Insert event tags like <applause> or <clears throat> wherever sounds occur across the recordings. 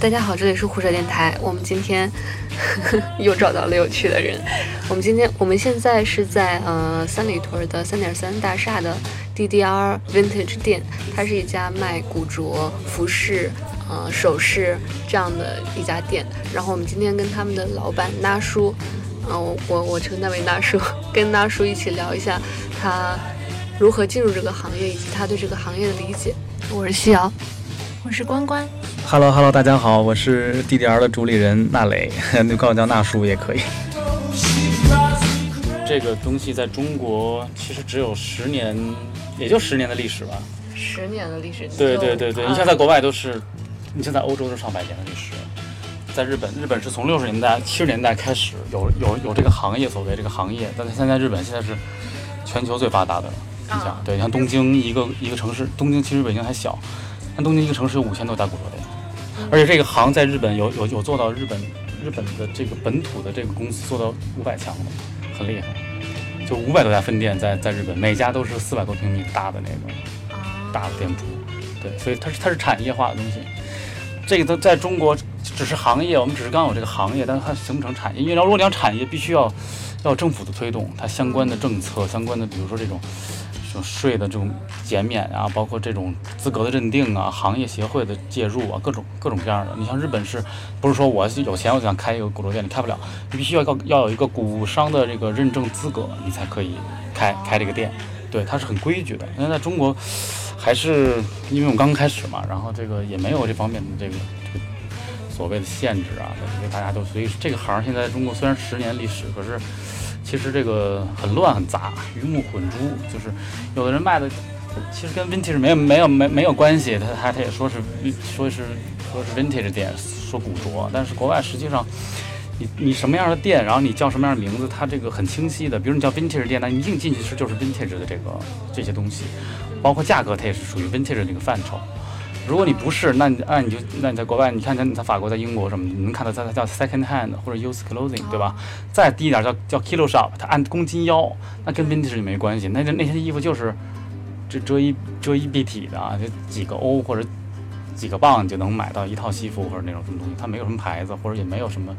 大家好，这里是胡扯电台。我们今天 <laughs> 又找到了有趣的人。我们今天，我们现在是在呃三里屯的三点三大厦的 DDR Vintage 店，它是一家卖古着、服饰、呃首饰这样的一家店。然后我们今天跟他们的老板拉叔，嗯，我我我称他为大叔，跟大叔一起聊一下他如何进入这个行业，以及他对这个行业的理解。我是西瑶，我是关关。Hello Hello，大家好，我是 DDR 的主理人纳磊，你管我叫纳叔也可以。这个东西在中国其实只有十年，也就十年的历史吧。十年的历史。对对对对，你像在国外都是，你像在欧洲是上百年的历史，在日本，日本是从六十年代、七十年代开始有有有这个行业，所谓这个行业，但是现在日本现在是全球最发达的。你想，对，像东京一个一个城市，东京其实北京还小，但东京一个城市有五千多家古着店。而且这个行在日本有有有做到日本日本的这个本土的这个公司做到五百强的，很厉害。就五百多家分店在在日本，每家都是四百多平米大的那种大的店铺。对，所以它是它是产业化的东西。这个都在中国只是行业，我们只是刚有这个行业，但是它形不成产业。因为如果你要产业，必须要要政府的推动，它相关的政策、相关的比如说这种。这种税的这种减免啊，包括这种资格的认定啊，行业协会的介入啊，各种各种各样的。你像日本是，不是说我有钱我就想开一个古着店，你开不了，你必须要要要有一个古商的这个认证资格，你才可以开开这个店。对，它是很规矩的。因为在中国，还是因为我们刚开始嘛，然后这个也没有这方面的这个这个所谓的限制啊，所以大家都所以这个行现在中国虽然十年历史，可是。其实这个很乱很杂，鱼目混珠，就是有的人卖的，其实跟 vintage 没有没有没没有关系，他他他也说是说是说是 vintage 店，说古着，但是国外实际上，你你什么样的店，然后你叫什么样的名字，它这个很清晰的，比如你叫 vintage 店，那你硬进去是就是 vintage 的这个这些东西，包括价格它也是属于 vintage 这个范畴。如果你不是，那你那你就那你在国外，你看你在法国、在英国什么，你能看到它它叫 second hand 或者 used clothing，对吧？再低一点叫叫 kilo shop，它按公斤要，那跟 vintage 就没关系。那那那些衣服就是这遮衣遮衣蔽体的啊，就几个欧或者几个磅就能买到一套西服或者那种什么东西，它没有什么牌子，或者也没有什么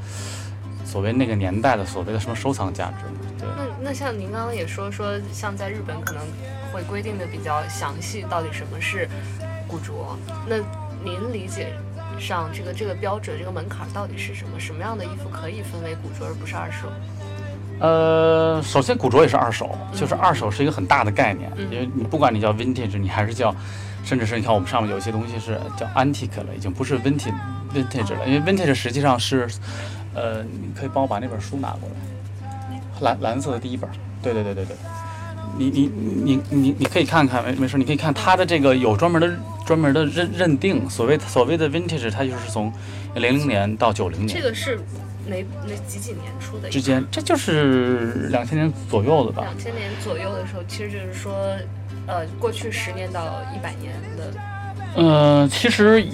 所谓那个年代的所谓的什么收藏价值。对。那那像您刚刚也说说，像在日本可能会规定的比较详细，到底什么是？古着，那您理解上这个这个标准，这个门槛到底是什么？什么样的衣服可以分为古着而不是二手？呃，首先古着也是二手，就是二手是一个很大的概念，因为你不管你叫 vintage，你还是叫，甚至是你看我们上面有一些东西是叫 antique 了，已经不是 vintage vintage 了，因为 vintage 实际上是，呃，你可以帮我把那本书拿过来，蓝蓝色的第一本，对对对对对。你你你你你可以看看，没没事，你可以看它的这个有专门的专门的认认定，所谓所谓的 vintage，它就是从零零年到九零年。这个是哪哪几几年出的？之间，这就是两千年左右的吧。两千年左右的时候，其实就是说，呃，过去十年到一百年的。嗯，其实。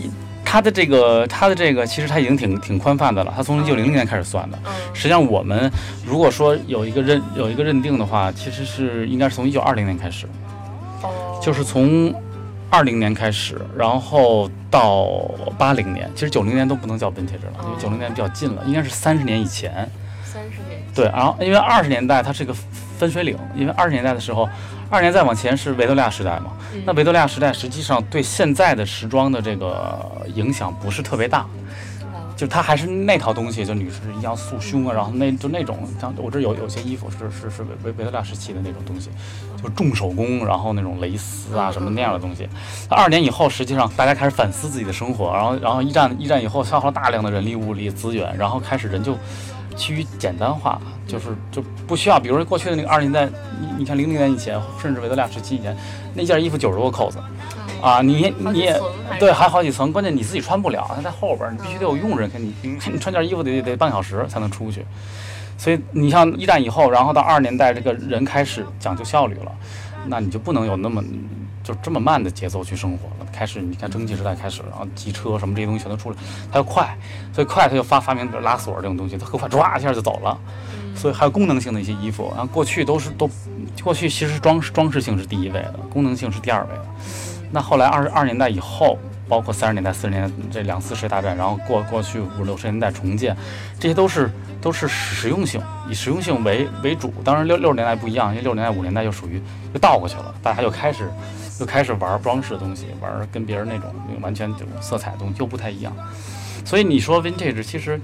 它的这个，它的这个，其实它已经挺挺宽泛的了。它从一九零零年开始算的。实际上，我们如果说有一个认有一个认定的话，其实是应该是从一九二零年开始。哦。就是从二零年开始，然后到八零年，其实九零年都不能叫 vintage 了，因为九零年比较近了，应该是三十年以前。三十年。对，然后因为二十年代它是一个分水岭，因为二十年代的时候。二年再往前是维多利亚时代嘛？那维多利亚时代实际上对现在的时装的这个影响不是特别大，就它还是那套东西，就女士一样束胸啊，然后那就那种像我这有有些衣服是是是维维维多利亚时期的那种东西，就重手工，然后那种蕾丝啊什么那样的东西。二年以后，实际上大家开始反思自己的生活，然后然后一战一战以后消耗大量的人力物力资源，然后开始人就。趋于简单化，就是就不需要，比如说过去的那个二十年代，你你看零零年以前，甚至维多利亚时期以前，那件衣服九十多个扣子，啊，你你也对，还好几层，关键你自己穿不了，它在后边，你必须得有佣人给你，<laughs> 你穿件衣服得得半小时才能出去，所以你像一战以后，然后到二十年代，这个人开始讲究效率了，那你就不能有那么。就这么慢的节奏去生活了。开始你看蒸汽时代开始，然后机车什么这些东西全都出来，它要快，所以快它就发发明拉锁这种东西，它很快抓一下就走了。<laughs> 所以还有功能性的一些衣服。然后过去都是都，过去其实装饰装饰性是第一位的，功能性是第二位的。那后来二十二年代以后。包括三十年代、四十年代这两次世界大战，然后过过去五六十年代重建，这些都是都是实用性，以实用性为为主。当然六六十年代不一样，因为六十年代、五十年代又属于又倒过去了，大家又开始又开始玩装饰的东西，玩跟别人那种完全这种色彩的东西又不太一样。所以你说 vintage 其实。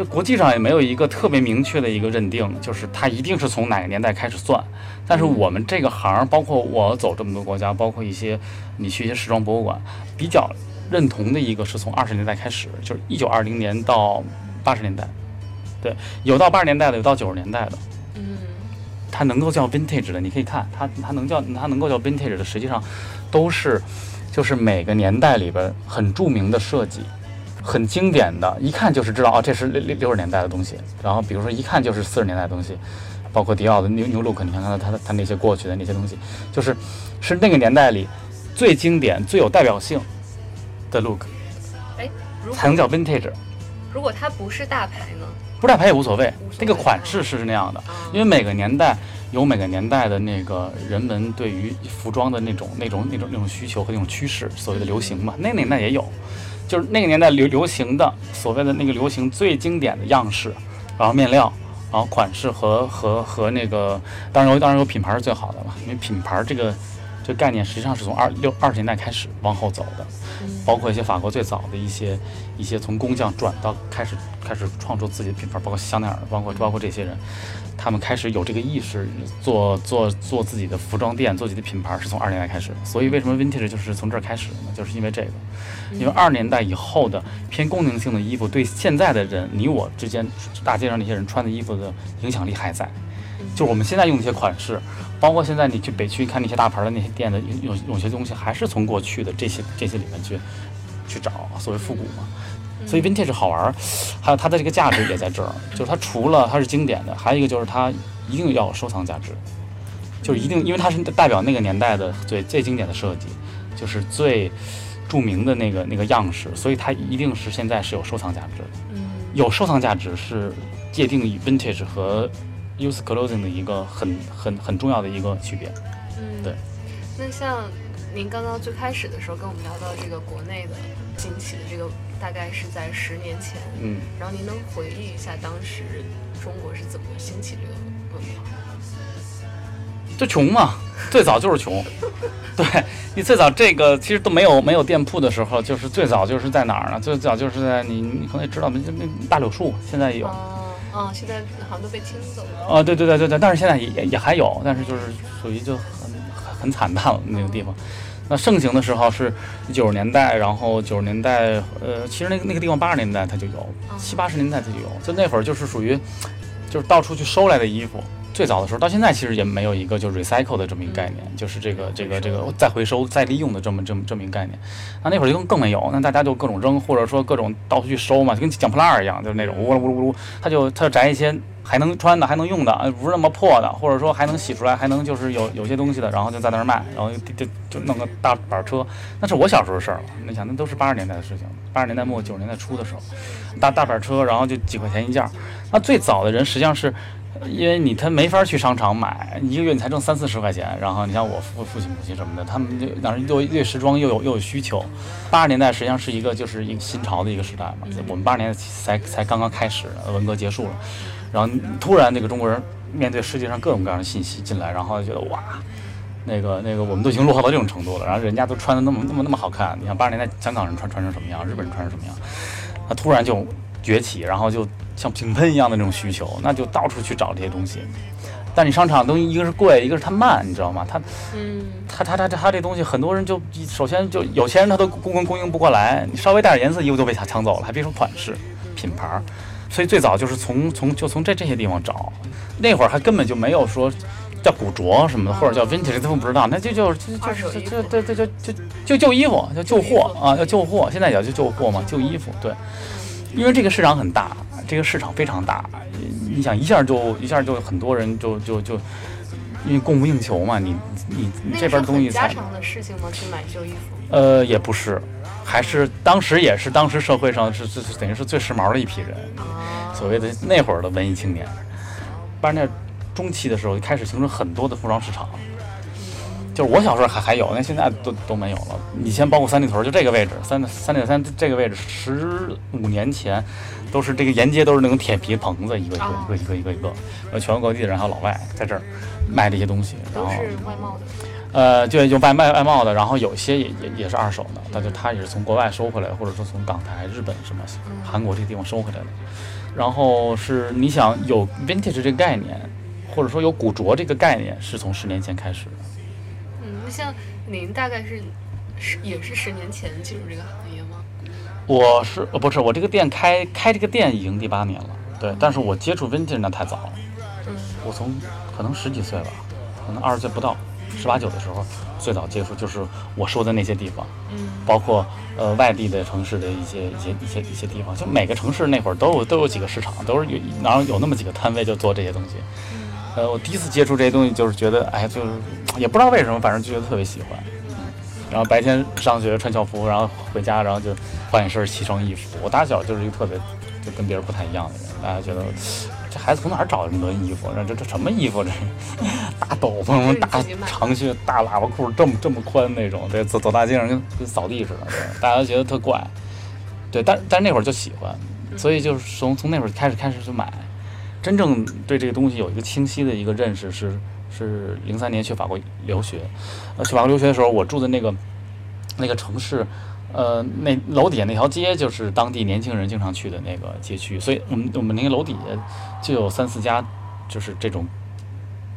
就国际上也没有一个特别明确的一个认定，就是它一定是从哪个年代开始算。但是我们这个行，包括我走这么多国家，包括一些你去一些时装博物馆，比较认同的一个是从二十年代开始，就是一九二零年到八十年代，对，有到八十年代的，有到九十年代的。嗯，它能够叫 vintage 的，你可以看它，它能叫它能够叫 vintage 的，实际上都是就是每个年代里边很著名的设计。很经典的，一看就是知道啊，这是六六六十年代的东西。然后比如说一看就是四十年代的东西，包括迪奥的 New New Look，你看看他他那些过去的那些东西，就是是那个年代里最经典、最有代表性的 look，哎，才能叫 vintage。如果它不是大牌呢？不是大牌也无所谓，那个款式是那样的，因为每个年代有每个年代的那个人们对于服装的那种那种那种那种需求和那种趋势，所谓的流行嘛，那个年代也有。就是那个年代流流行的所谓的那个流行最经典的样式，然后面料，然后款式和和和那个，当然有当然有品牌是最好的了，因为品牌这个这个概念实际上是从二六二十年代开始往后走的，包括一些法国最早的一些一些从工匠转到开始开始创作自己的品牌，包括香奈儿，包括包括这些人。他们开始有这个意识，做做做自己的服装店，做自己的品牌，是从二十年代开始。所以为什么 vintage 就是从这儿开始的呢？就是因为这个，因为二十年代以后的偏功能性的衣服，对现在的人，你我之间大街上那些人穿的衣服的影响力还在。就是我们现在用那些款式，包括现在你去北区看那些大牌的那些店的有有些东西，还是从过去的这些这些里面去去找所谓复古嘛。所以 vintage 好玩，还有它的这个价值也在这儿，就是它除了它是经典的，还有一个就是它一定要有收藏价值，就是一定，因为它是代表那个年代的最最经典的设计，就是最著名的那个那个样式，所以它一定是现在是有收藏价值的。嗯，有收藏价值是界定于 vintage 和 use clothing 的一个很很很重要的一个区别。嗯，对。那像您刚刚最开始的时候跟我们聊到这个国内的兴起的这个。大概是在十年前，嗯，然后您能回忆一下当时中国是怎么兴起这个文化？就穷嘛，最早就是穷。<laughs> 对你最早这个其实都没有没有店铺的时候，就是最早就是在哪儿呢？最早就是在你你可能也知道，那那大柳树现在也有。哦，现在好像都被清走了。哦，对对对对对，但是现在也也也还有，但是就是属于就很很惨淡了那个地方。那盛行的时候是九十年代，然后九十年代，呃，其实那个那个地方八十年代它就有，七八十年代它就有，就那会儿就是属于，就是到处去收来的衣服。最早的时候到现在其实也没有一个就 recycle 的这么一个概念，就是这个这个这个再回收再利用的这么这么这么一个概念。那那会儿就更更没有，那大家就各种扔，或者说各种到处去收嘛，就跟捡破烂儿一样，就是那种呜噜呜噜呜噜，他就他就摘一些。还能穿的，还能用的，呃，不是那么破的，或者说还能洗出来，还能就是有有些东西的，然后就在那儿卖，然后就就弄个大板车，那是我小时候的事儿了。你想，那都是八十年代的事情，八十年代末九十年代初的时候，大大板车，然后就几块钱一件。那最早的人实际上是，因为你他没法去商场买，一个月你才挣三四十块钱。然后你像我父父亲母亲什么的，他们就当时又对时装又有又有需求。八十年代实际上是一个就是一个新潮的一个时代嘛，我们八十年代才才刚刚开始，文革结束了。然后突然，那个中国人面对世界上各种各样的信息进来，然后觉得哇，那个那个我们都已经落后到这种程度了。然后人家都穿的那么那么那么好看，你像八十年代香港人穿穿成什么样，日本人穿成什么样，他突然就崛起，然后就像井喷一样的那种需求，那就到处去找这些东西。但你商场东西一个是贵，一个是它慢，你知道吗？它，嗯，它它它它这东西很多人就首先就有钱人他都供供应不过来，你稍微带点颜色衣服都被他抢走了，还别说款式、品牌。所以最早就是从从就从这这些地方找，那会儿还根本就没有说叫古着什么的，或者叫 vintage，他们不知道，那就就就就就对对就就就旧衣服，叫旧货啊，叫旧货。现在叫就旧货嘛，旧衣服。对，因为这个市场很大，这个市场非常大，你想一下就一下就很多人就就就因为供不应求嘛，你你你这边东西家常的事情吗？去买旧衣服？呃，也不是。还是当时也是当时社会上是是等于是最时髦的一批人，所谓的那会儿的文艺青年，八十年代中期的时候就开始形成很多的服装市场。就是我小时候还还有，那现在都都没有了。以前包括三里屯，就这个位置，三三点三这个位置，十五年前都是这个沿街都是那种铁皮棚子，一个一个一个一个一个，呃，全国各地的人还有老外在这儿卖这些东西，然后都是外贸的。呃，对就外卖外贸的，然后有些也也也是二手的，但就他也是从国外收回来，或者说从港台、日本什么韩国这个地方收回来的。然后是你想有 vintage 这个概念，或者说有古着这个概念，是从十年前开始的。像您大概是十也是十年前进入这个行业吗？我是呃不是我这个店开开这个店已经第八年了，对，但是我接触 vintage 那太早了，嗯我从可能十几岁吧，可能二十岁不到，十八九的时候最早接触就是我说的那些地方，嗯包括呃外地的城市的一些一些一些一些地方，就每个城市那会儿都有都有几个市场，都是有然后有那么几个摊位就做这些东西。呃，我第一次接触这些东西，就是觉得哎，就是也不知道为什么，反正就觉得特别喜欢。嗯，然后白天上学穿校服，然后回家，然后就换一身奇装异服。我打小就是一个特别就跟别人不太一样的人，大家觉得这孩子从哪儿找的这么多衣服？这这这什么衣服？这大斗篷、大长靴、大喇叭裤，这么这么宽那种，对，走走大街上跟跟扫地似的，对，大家都觉得特怪。对，但但是那会儿就喜欢，所以就是从从那会儿开始开始就买。真正对这个东西有一个清晰的一个认识是是零三年去法国留学，呃，去法国留学的时候，我住的那个那个城市，呃，那楼底下那条街就是当地年轻人经常去的那个街区，所以我们我们那个楼底下就有三四家，就是这种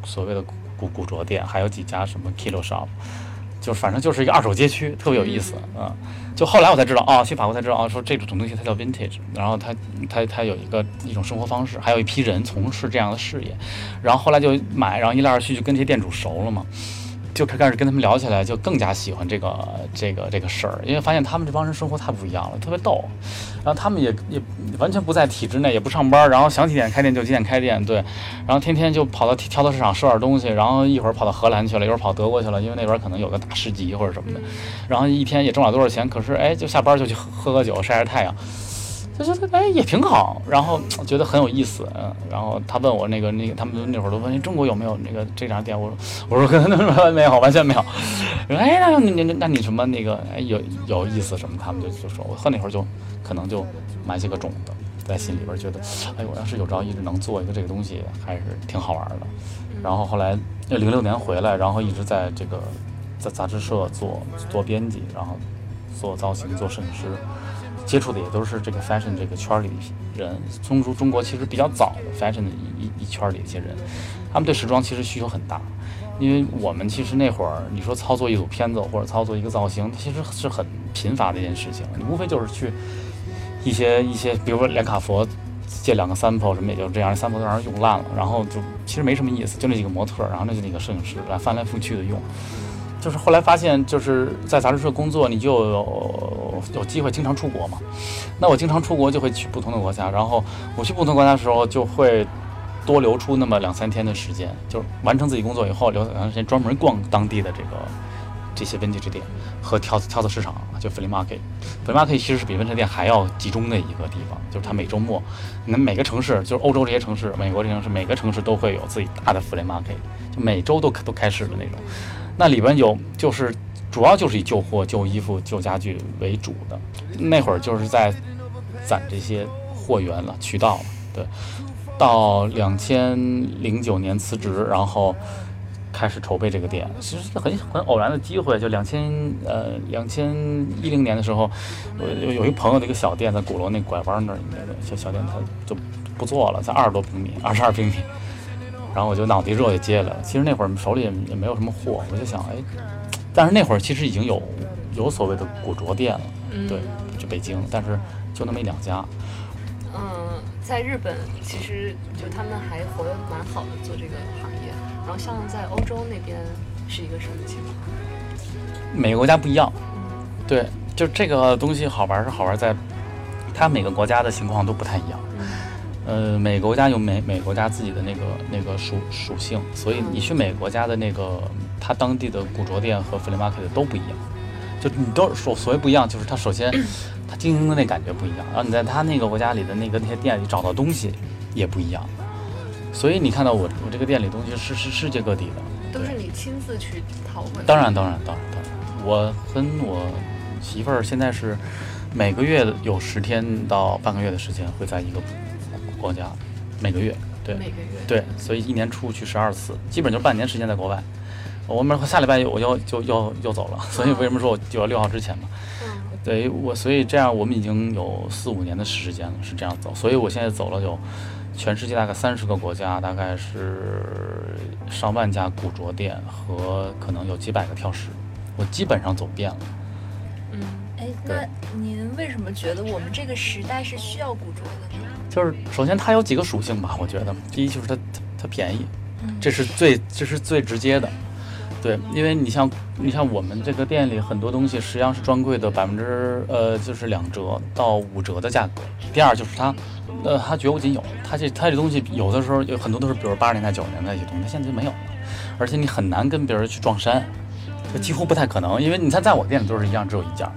所谓的古古着店，还有几家什么 Kilo Shop，就反正就是一个二手街区，特别有意思啊。就后来我才知道，哦，去法国才知道，哦，说这种东西它叫 vintage，然后它它它有一个一种生活方式，还有一批人从事这样的事业，然后后来就买，然后一来二去就跟这些店主熟了嘛，就开始跟他们聊起来，就更加喜欢这个这个这个事儿，因为发现他们这帮人生活太不一样了，特别逗，然后他们也也完全不在体制内，也不上班，然后想几点开店就几点开店，对，然后天天就跑到跳蚤市场收点东西，然后一会儿跑到荷兰去了，一会儿跑德国去了，因为那边可能有个大市集或者什么的，然后一天也挣不了多少钱，可是哎，就下班就去喝喝个酒，晒晒太阳。就觉得哎也挺好，然后觉得很有意思，嗯，然后他问我那个那个，他们那会儿都问哎中国有没有那个这家店，我说我说可能没有，完全没有。说哎那你你那你什么那个哎有有意思什么，他们就就说我喝那会儿就可能就埋下个种子，在心里边觉得哎我要是有朝一日能做一个这个东西，还是挺好玩的。然后后来零六年回来，然后一直在这个在杂志社做做编辑，然后做造型做摄影师。接触的也都是这个 fashion 这个圈里的人，中中中国其实比较早的 fashion 的一一圈里的一些人，他们对时装其实需求很大，因为我们其实那会儿你说操作一组片子或者操作一个造型，其实是很贫乏的一件事情，你无非就是去一些一些，比如说连卡佛借两个 sample 什么，也就这样，sample 都让人用烂了，然后就其实没什么意思，就那几个模特，然后那就几个摄影师来翻来覆去的用。就是后来发现，就是在杂志社工作，你就有有机会经常出国嘛。那我经常出国就会去不同的国家，然后我去不同国家的时候，就会多留出那么两三天的时间，就是完成自己工作以后，留两三天专门逛当地的这个这些 vintage 店和跳跳蚤市场，就 f l e market，flea market 其实是比 vintage 店还要集中的一个地方，就是它每周末，那每个城市，就是欧洲这些城市、美国这些城市，每个城市都会有自己大的 flea market，就每周都都开市的那种。那里边有就是主要就是以旧货、旧衣服、旧家具为主的，那会儿就是在攒这些货源了、渠道。对，到两千零九年辞职，然后开始筹备这个店，其实是很很偶然的机会。就两千呃两千一零年的时候，我有一朋友的一个小店在鼓楼那拐弯那儿，那个小小店，他就不做了，才二十多平米，二十二平米。然后我就脑袋热就接来了。其实那会儿手里也也没有什么货，我就想，哎，但是那会儿其实已经有有所谓的古着店了，嗯对，就北京，但是就那么一两家。嗯，在日本其实就他们还活得蛮好的做这个行业，然后像在欧洲那边是一个什么情况？每个国家不一样，嗯对，就这个东西好玩是好玩在，它每个国家的情况都不太一样。嗯呃，每个国家有每每个国家自己的那个那个属属性，所以你去每个国家的那个它当地的古着店和 flea market 都不一样。就你都所所谓不一样，就是它首先 <clears throat> 它经营的那感觉不一样，然后你在它那个国家里的那个那些店里找到东西也不一样。所以你看到我我这个店里东西是是世界各地的，都是你亲自去淘回来。当然当然当然当然，我跟我媳妇儿现在是每个月有十天到半个月的时间会在一个国家，每个月对每个月。对，所以一年出去十二次，基本就是半年时间在国外。我们下礼拜我要就要要走了，所以为什么说我九月六号之前嘛？嗯，对我，所以这样我们已经有四五年的时间了，是这样走。所以我现在走了有全世界大概三十个国家，大概是上万家古着店和可能有几百个跳石，我基本上走遍了。嗯，哎，那您为什么觉得我们这个时代是需要古着的呢？就是首先它有几个属性吧，我觉得第一就是它它它便宜，嗯这是最这是最直接的。对，因为你像你像我们这个店里很多东西实际上是专柜的百分之呃就是两折到五折的价格。第二就是它，呃它绝无仅有，它这它这东西有的时候有很多都是比如八十年代九十年代一些东西，它现在就没有了，而且你很难跟别人去撞衫，就几乎不太可能，因为你看在我店里都是一样，只有一件。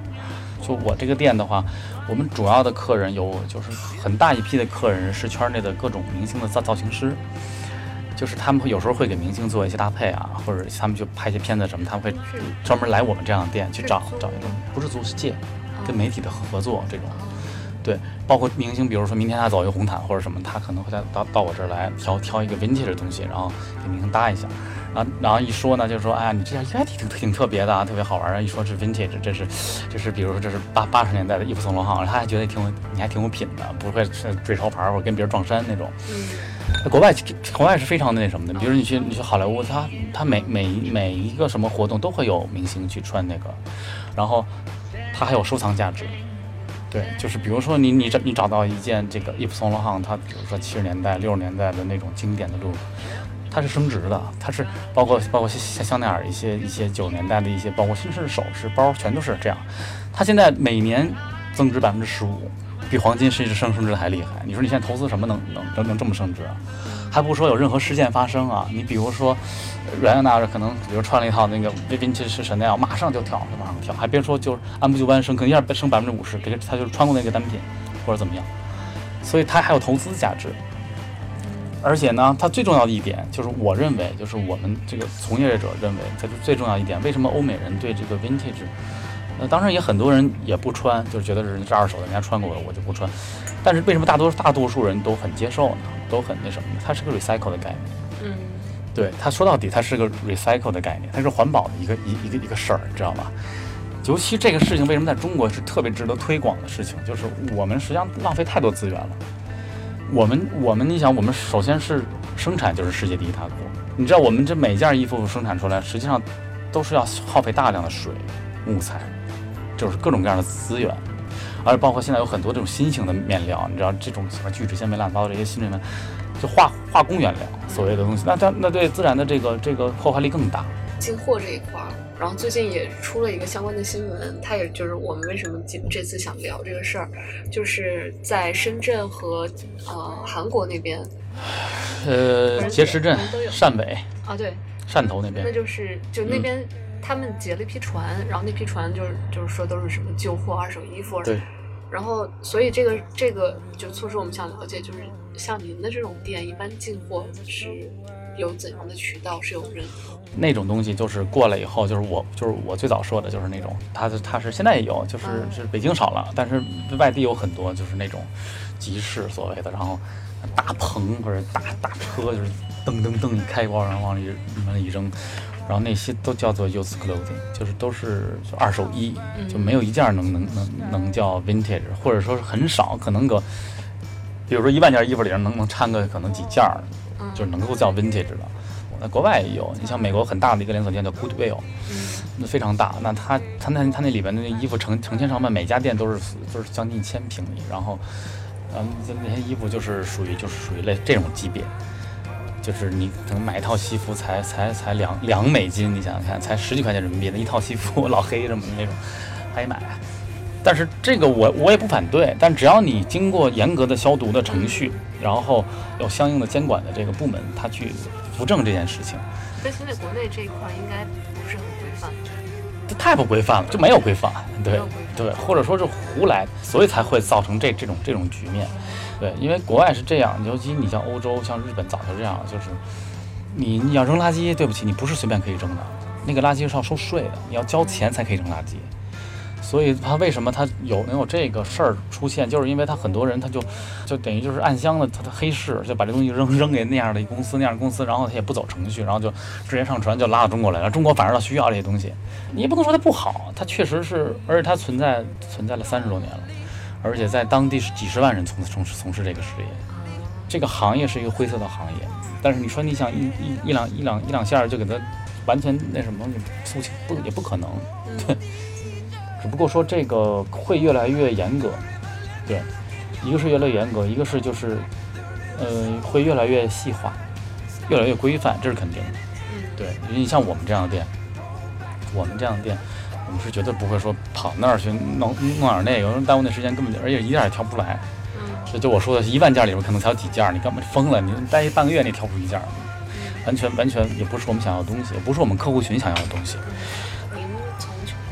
就我这个店的话，我们主要的客人有就是很大一批的客人是圈内的各种明星的造造型师，就是他们会有时候会给明星做一些搭配啊，或者他们去拍一些片子什么，他们会专门来我们这样的店去找找一个，不是租是借，跟嗯媒体的合作这种。哦对，包括明星，比如说明天他走一个红毯或者什么，他可能会在到到我这儿来挑挑一个 vintage 的东西，然后给明星搭一下，然后然后一说呢，就说哎呀，你这件衣服还挺挺特别的啊，特别好玩儿。一说是 vintage，这是这是比如说这是八八十年代的伊普松罗汉，他还觉得挺有你还挺有品的，不会是追潮牌儿或者跟别人撞衫那种。嗯在国外，国外是非常的那什么的，比如你去你去好莱坞，他他每每每一个什么活动都会有明星去穿那个，然后它还有收藏价值。对，就是比如说你你找你找到一件这个伊普松罗汉，它比如说七十年代六十年代的那种经典的 look，它是升值的，它是包括包括香香奈儿一些一些九年代的一些，包括甚至首饰包，全都是这样。它现在每年增值百分之十五，比黄金甚至升升值的还厉害。你说你现在投资什么能能能能这么升值啊？还不说有任何事件发生啊？你比如说，阮安娜可能比如穿了一套那个 vintage Chanel，马上就跳，就马上跳，还别说就是按部就班升，可能一下升百分之五十，这个他就穿过那个单品或者怎么样，所以它还有投资价值。而且呢，它最重要的一点就是，我认为就是我们这个从业者认为，它是最重要一点。为什么欧美人对这个 vintage，呃，当然也很多人也不穿，就是觉得人家是二手的，人家穿过了，我就不穿。但是为什么大多大多数人都很接受呢？都很那什么呢？它是个 recycle 的概念。嗯对它说到底，它是个 recycle 的概念，它是环保的一个一一个一个事儿，你知道吧？尤其这个事情为什么在中国是特别值得推广的事情，就是我们实际上浪费太多资源了。我们我们你想，我们首先是生产就是世界第一大国，你知道我们这每件衣服生产出来，实际上都是要耗费大量的水、木材，就是各种各样的资源。而包括现在有很多这种新型的面料，你知道这种什么聚酯纤维、乱七八糟这些新面料，就化化工原料所谓的东西，那它那对自然的这个这个破坏力更大。进货这一块，然后最近也出了一个相关的新闻，它也就是我们为什么今这次想聊这个事儿，就是在深圳和呃韩国那边呃，碣石镇汕尾、啊，对，汕头那边，那就是就那边他们劫了一批船，然后那批船就是就是说都是什么旧货、二手衣服，对，然后所以这个这个就促使我们想了解，就是像您的这种店，一般进货是有怎样的渠道？是有人那种东西就是过来以后，就是我就是我最早说的就是那种，它是它是现在也有，就是嗯是北京少了，但是外地有很多就是那种集市所谓的，然后大棚或者大大车就是噔噔噔一开包，然后往里往里一扔，然后那些都叫做 used clothing，就是都是就二手衣，就没有一件能能能能叫 vintage，或者说是很少，可能个比如说一万件衣服里能能掺个可能几件就是能够叫 vintage 的。我在国外也有，你像美国很大的一个连锁店叫 Goodwill，嗯那非常大。那它它那它那里边的那衣服成成千上万，每家店都是都是将近一千平米，然后，嗯，就那些衣服就是属于就是属于类这种级别，就是你可能买一套西服才才才两两美金，你想想看，才十几块钱人民币的一套西服，老黑什么的那种，还得买。但是这个我我也不反对，但只要你经过严格的消毒的程序，然后有相应的监管的这个部门，他去扶正这件事情，但现在国内这一块儿应该不是很规范。这太不规范了，就没有规范，对对，或者说是胡来，所以才会造成这这种这种局面。对，因为国外是这样，尤其你像欧洲、像日本，早就这样，就是你你要扔垃圾，对不起，你不是随便可以扔的，那个垃圾是要收税的，你要交钱才可以扔垃圾。所以他为什么他有能有这个事儿出现，就是因为他很多人他就就等于就是暗箱的他的黑市，就把这东西扔扔给那样的一公司那样的公司，然后他也不走程序，然后就直接上传就拉到中国来了。中国反而倒需要这些东西，你也不能说它不好，它确实是，而且它存在存在了三十多年了，而且在当地是几十万人从从事从事这个事业，这个行业是一个灰色的行业。但是你说你想一一一两一两一两下就给它完全那什么肃清不也不可能，对。<laughs> 只不过说这个会越来越严格，对，一个是越来越严格，一个是就是，呃，会越来越细化，越来越规范，这是肯定的。对，因为你像我们这样的店，我们这样的店，我们是绝对不会说跑那儿去弄弄点那个，耽误那时间根本就，而且一件也挑不出来。这就我说的，一万件里边可能才有几件，你根本疯了，你待一半个月你挑不出一件，完全完全也不是我们想要的东西，也不是我们客户群想要的东西。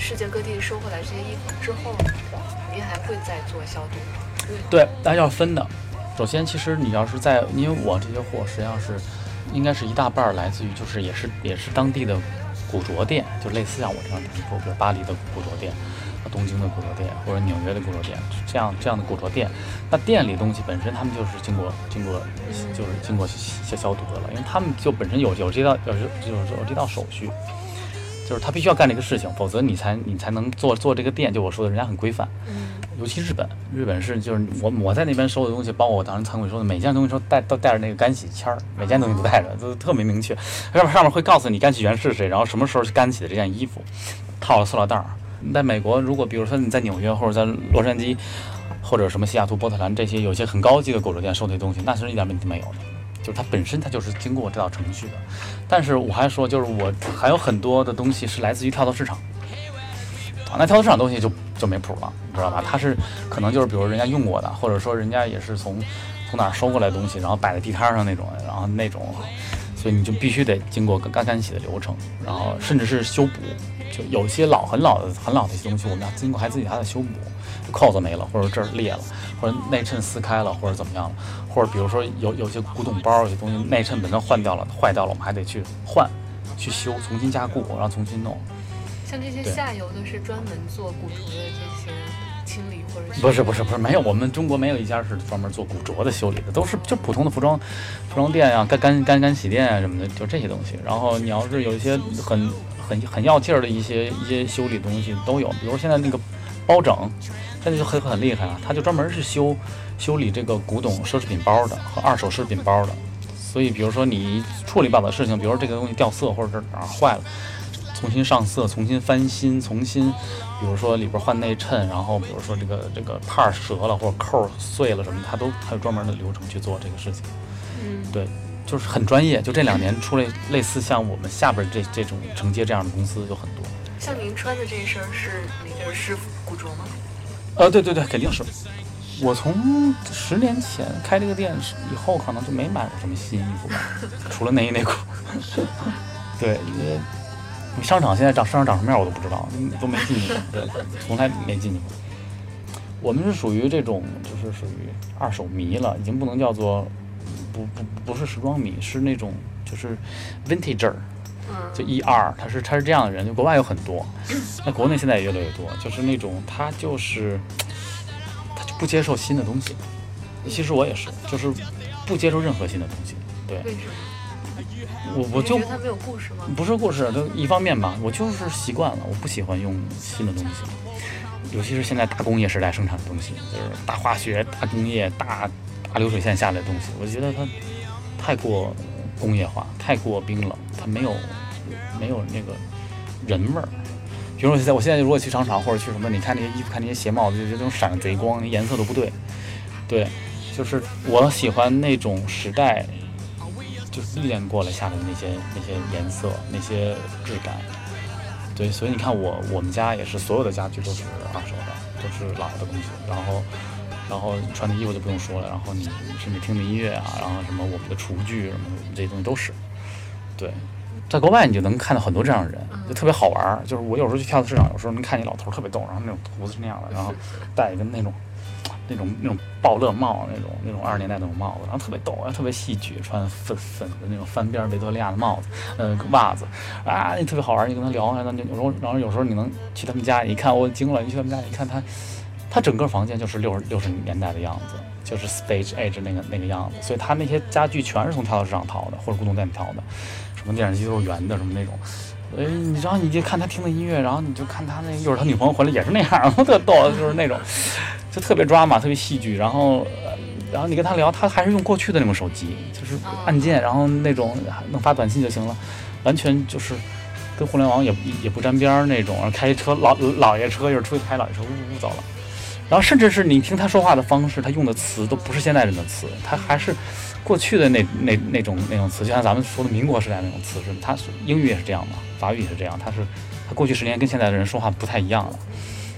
世界各地收回来这些衣服之后，您还会再做消毒吗？对，但要分的。首先，其实你要是在，因为我这些货实际上是，应该是一大半来自于，就是也是也是当地的古着店，就类似像我这样的，比如巴黎的古着店，东京的古着店，或者纽约的古着店，这样这样的古着店。那店里东西本身，他们就是经过经过就是经过消消毒的了，因为他们就本身有有这道有就是有这道手续。就是他必须要干这个事情，否则你才你才能做做这个店。就我说的，人家很规范。嗯。尤其日本，日本是就是我我在那边收的东西，包括我当时仓库里收的每件东西，都带都带着那个干洗签儿，每件东西都带着，都特别明确。上面上面会告诉你干洗员是谁，然后什么时候去干洗的这件衣服，套了塑料袋儿。在美国，如果比如说你在纽约或者在洛杉矶，或者什么西雅图、波特兰这些有些很高级的古着店收这些东西，那是一点问题没有的。就是它本身它就是经过这道程序的，但是我还说，就是我还有很多的东西是来自于跳蚤市场，啊，那跳蚤市场东西就就没谱了，你知道吧？它是可能就是比如人家用过的，或者说人家也是从从哪儿收过来的东西，然后摆在地摊上那种，然后那种，所以你就必须得经过干干洗的流程，然后甚至是修补，就有些老很老的很老的一些东西，我们要经过还自己还得修补。扣子没了，或者这儿裂了，或者内衬撕开了，或者怎么样了，或者比如说有有些古董包，有些东西内衬本身换掉了，坏掉了，我们还得去换，去修，重新加固，然后重新弄。像这些下游的是专门做古着的这些清理或者？不是不是不是，没有，我们中国没有一家是专门做古着的修理的，都是就普通的服装服装店呀，干干干干洗店啊什么的，就这些东西。然后你要是有一些很很很要劲儿的一些一些修理东西都有，比如现在那个包整。现在就很很厉害啊，他就专门是修修理这个古董奢侈品包的和二手奢侈品包的。所以，比如说你处理不了的事情，比如说这个东西掉色，或者是哪儿坏了，重新上色，重新翻新，重新，比如说里边换内衬，然后比如说这个这个帕折了或者扣碎了什么，他都还有专门的流程去做这个事情。嗯，对，就是很专业。就这两年出来类似像我们下边这这种承接这样的公司有很多。像您穿的这一身是里边是古着吗？呃，对对对，肯定是。我从十年前开这个店以后，可能就没买过什么新衣服吧，除了内衣内裤。<laughs> 对，因为商场现在长商场长什么样我都不知道，都没进去过，对，从来没进去过。我们是属于这种，就是属于二手迷了，已经不能叫做不不不是时装迷，是那种就是 vintager。就一二，他是他是这样的人，就国外有很多，那国内现在也越来越多，就是那种他就是他就不接受新的东西。其实我也是，就是不接受任何新的东西。对，我我就他没有故事吗？不是故事，就一方面吧，我就是习惯了，我不喜欢用新的东西，尤其是现在大工业时代生产的东西，就是大化学、大工业、大大流水线下来的东西，我觉得它太过。工业化太过冰冷，它没有没有那个人味儿。比如说现在，我现在如果去商场或者去什么，你看那些衣服，看那些鞋帽子，就觉得那种闪着贼光，颜色都不对。对，就是我喜欢那种时代，就是历练过来下来的那些那些颜色、那些质感。对，所以你看我我们家也是，所有的家具都是二手的，都是老的东西。然后。然后穿的衣服就不用说了，然后你甚至听的音乐啊，然后什么我们的厨具什么这些东西都是，对，在国外你就能看到很多这样的人，就特别好玩儿。就是我有时候去跳蚤市场，有时候能看见老头特别逗，然后那种胡子是那样的，然后戴一个那种那种那种鲍乐帽，那种那种二十年代那种帽子，然后特别逗，特别戏剧，穿粉粉的那种翻边维多利亚的帽子，呃，袜子，啊，那特别好玩。你跟他聊，然后有时候，然后有时候你能去他们家，一看我惊了。你去他们家一看，他他整个房间就是六十六十年代的样子，就是 stage age 那个那个样子。所以他那些家具全是从跳蚤市场淘的，或者古董店淘的，什么电视机都是圆的，什么那种。哎，你知道，你就看他听的音乐，然后你就看他那，一会儿他女朋友回来也是那样，<laughs> 特逗，就是那种，就特别抓马，特别戏剧。然后，然后你跟他聊，他还是用过去的那种手机，就是按键，然后那种能发短信就行了，完全就是跟互联网也也不沾边儿那种。开车老老爷车，一会儿出去开老爷车，呜呜走了。然后甚至是你听他说话的方式，他用的词都不是现代人的词，他还是。过去的那那那种那种词，就像咱们说的民国时代那种词是，他英语也是这样嘛，法语也是这样，他是他过去十年跟现在的人说话不太一样了，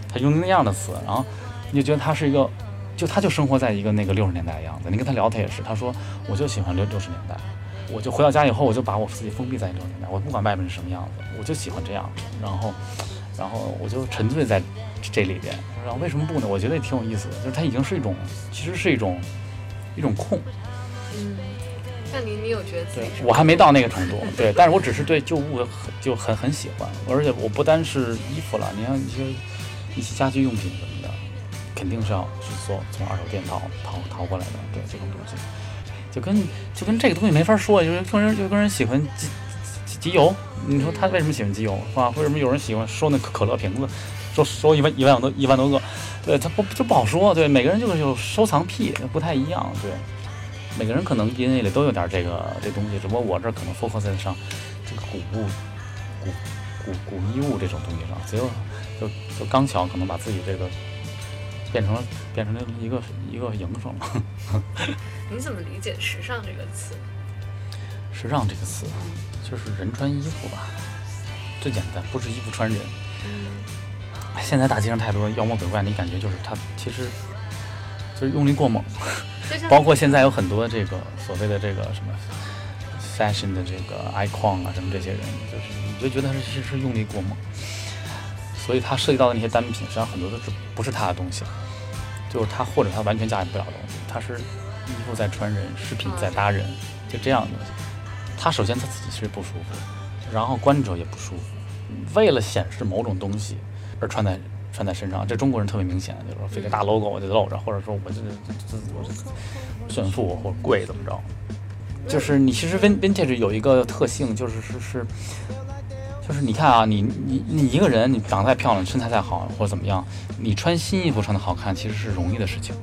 他用那样的词，然后你就觉得他是一个，就他就生活在一个那个六十年代的样子。你跟他聊，他也是，他说我就喜欢六六十年代，我就回到家以后，我就把我自己封闭在六十年代，我不管外面是什么样子，我就喜欢这样，然后然后我就沉醉在这里边。然后为什么不呢？我觉得也挺有意思的，就是它已经是一种，其实是一种一种控。嗯，那你你有觉得自己？我还没到那个程度，对，但是我只是对旧物就很很喜欢，而且我不单是衣服了，你像一些一些家居用品什么的，肯定是要去做从二手店淘淘淘过来的，对这种东西，就跟就跟这个东西没法说，就是跟人就跟人喜欢机机油，你说他为什么喜欢机油是吧？为什么有人喜欢收那可可乐瓶子，收收一万一万多一万多个，对他不就不好说，对，每个人就是有收藏癖不太一样，对。每个人可能 DNA 里都有点这个这东西，只不过我这可能 focus 在上这个古物、古古古衣物这种东西上，只有就就刚巧可能把自己这个变成了变成了一个一个营生了。<laughs> 你怎么理解“时尚”这个词？时尚这个词就是人穿衣服吧，最简单，不是衣服穿人。现在大街上太多妖魔鬼怪，你感觉就是他其实就是用力过猛。包括现在有很多这个所谓的这个什么 fashion 的这个 icon 啊，什么这些人，就是你就觉得他是是用力过猛，所以他涉及到的那些单品，实际上很多都是不是他的东西，就是他或者他完全驾驭不了的东西，他是衣服在穿人，饰品在搭人，就这样的东西。他首先他自己其实不舒服，然后观者也不舒服，为了显示某种东西而穿在。穿在身上，这中国人特别明显，就是说，非得大 logo 我就露着，或者说我这这我这炫富或者贵怎么着？就是你其实 vin vintage 有一个特性，就是是是，就是你看啊，你你你一个人，你长得再漂亮，身材再好或者怎么样，你穿新衣服穿的好看，其实是容易的事情。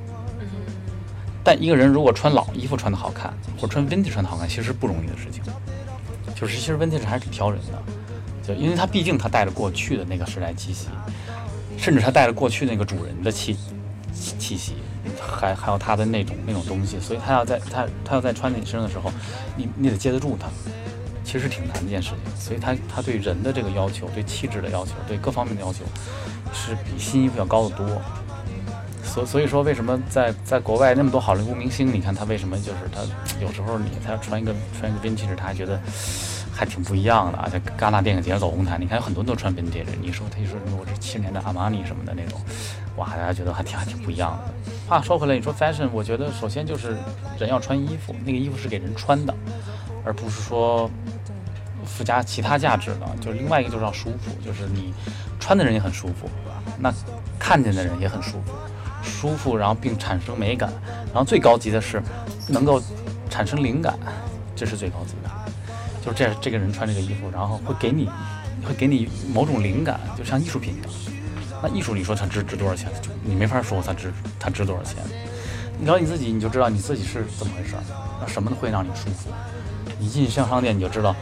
但一个人如果穿老衣服穿的好看，或者穿 vintage 穿的好看，其实是不容易的事情。就是其实 vintage 还是挺挑人的，就因为它毕竟它带着过去的那个时代气息。甚至他带着过去那个主人的气气息，还还有他的那种那种东西，所以他要在他他要在穿在你身上的时候，你你得接得住他，其实挺难的一件事情。所以他他对人的这个要求，对气质的要求，对各方面的要求，是比新衣服要高得多。所所以说，为什么在在国外那么多好莱坞明星，你看他为什么就是他有时候你他要穿一个穿一个 vintage，他还觉得。还挺不一样的啊，在戛纳电影节走红毯，你看有很多人都穿 vintage，你说他一说我这七年的阿玛尼什么的那种，哇，大家觉得还挺还挺不一样的。话说回来，你说 fashion，我觉得首先就是人要穿衣服，那个衣服是给人穿的，而不是说附加其他价值的。就是另外一个就是要舒服，就是你穿的人也很舒服，那看见的人也很舒服，舒服然后并产生美感，然后最高级的是能够产生灵感，这是最高级的。就是这这个人穿这个衣服，然后会给你，会给你某种灵感，就像艺术品一样。那艺术，你说它值值多少钱？就你没法说它值它值多少钱。你聊你自己，你就知道你自己是怎么回事。那什么会让你舒服。你进上商店，你就知道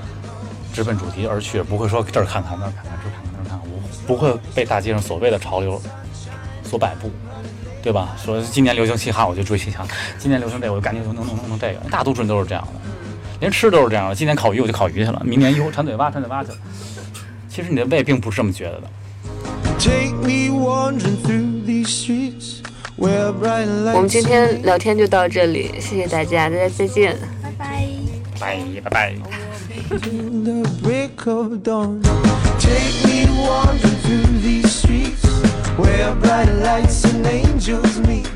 直奔主题而去，不会说这儿看看那儿看看这儿看看那儿看看，我不会被大街上所谓的潮流所摆布，对吧？说今年流行嘻哈，我就追嘻哈；今年流行这个，我就赶紧弄弄弄弄这个。大多数人都是这样的。连吃都是这样的，今年烤鱼我就烤鱼去了，明年又馋嘴巴馋嘴巴去了。其实你的胃并不是这么觉得的。我们今天聊天就到这里，谢谢大家，大家再见，拜拜，拜拜拜。Where bright lights and angels meet